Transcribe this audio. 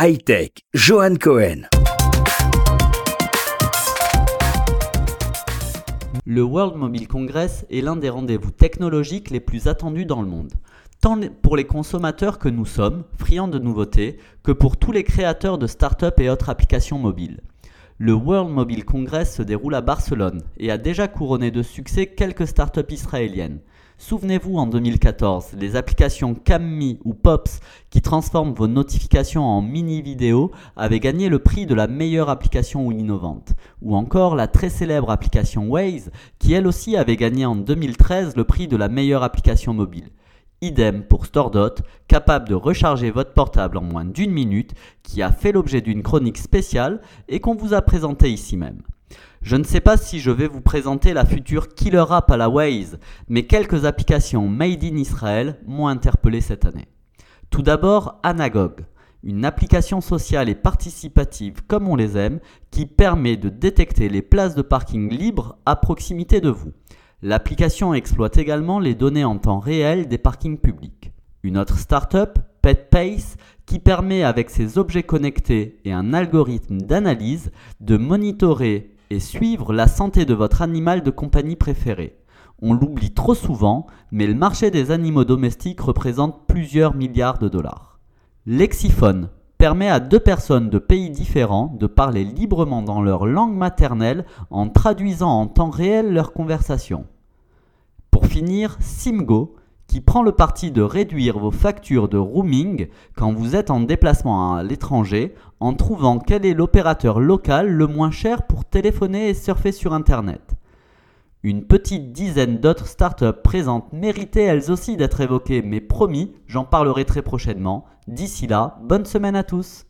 Hightech, Johan Cohen. Le World Mobile Congress est l'un des rendez-vous technologiques les plus attendus dans le monde. Tant pour les consommateurs que nous sommes, friands de nouveautés, que pour tous les créateurs de start-up et autres applications mobiles. Le World Mobile Congress se déroule à Barcelone et a déjà couronné de succès quelques start-up israéliennes. Souvenez-vous en 2014, les applications Cammi ou Pops qui transforment vos notifications en mini vidéos avaient gagné le prix de la meilleure application innovante. Ou encore la très célèbre application Waze qui elle aussi avait gagné en 2013 le prix de la meilleure application mobile. Idem pour StoreDot, capable de recharger votre portable en moins d'une minute, qui a fait l'objet d'une chronique spéciale et qu'on vous a présentée ici même. Je ne sais pas si je vais vous présenter la future killer app à la Waze, mais quelques applications made in Israel m'ont interpellé cette année. Tout d'abord, Anagog, une application sociale et participative comme on les aime, qui permet de détecter les places de parking libres à proximité de vous. L'application exploite également les données en temps réel des parkings publics. Une autre startup, PetPace, qui permet avec ses objets connectés et un algorithme d'analyse de monitorer et suivre la santé de votre animal de compagnie préféré. On l'oublie trop souvent, mais le marché des animaux domestiques représente plusieurs milliards de dollars. Lexiphone permet à deux personnes de pays différents de parler librement dans leur langue maternelle en traduisant en temps réel leur conversation. Pour finir, Simgo qui prend le parti de réduire vos factures de roaming quand vous êtes en déplacement à l'étranger en trouvant quel est l'opérateur local le moins cher pour téléphoner et surfer sur Internet. Une petite dizaine d'autres startups présentes méritaient elles aussi d'être évoquées, mais promis, j'en parlerai très prochainement. D'ici là, bonne semaine à tous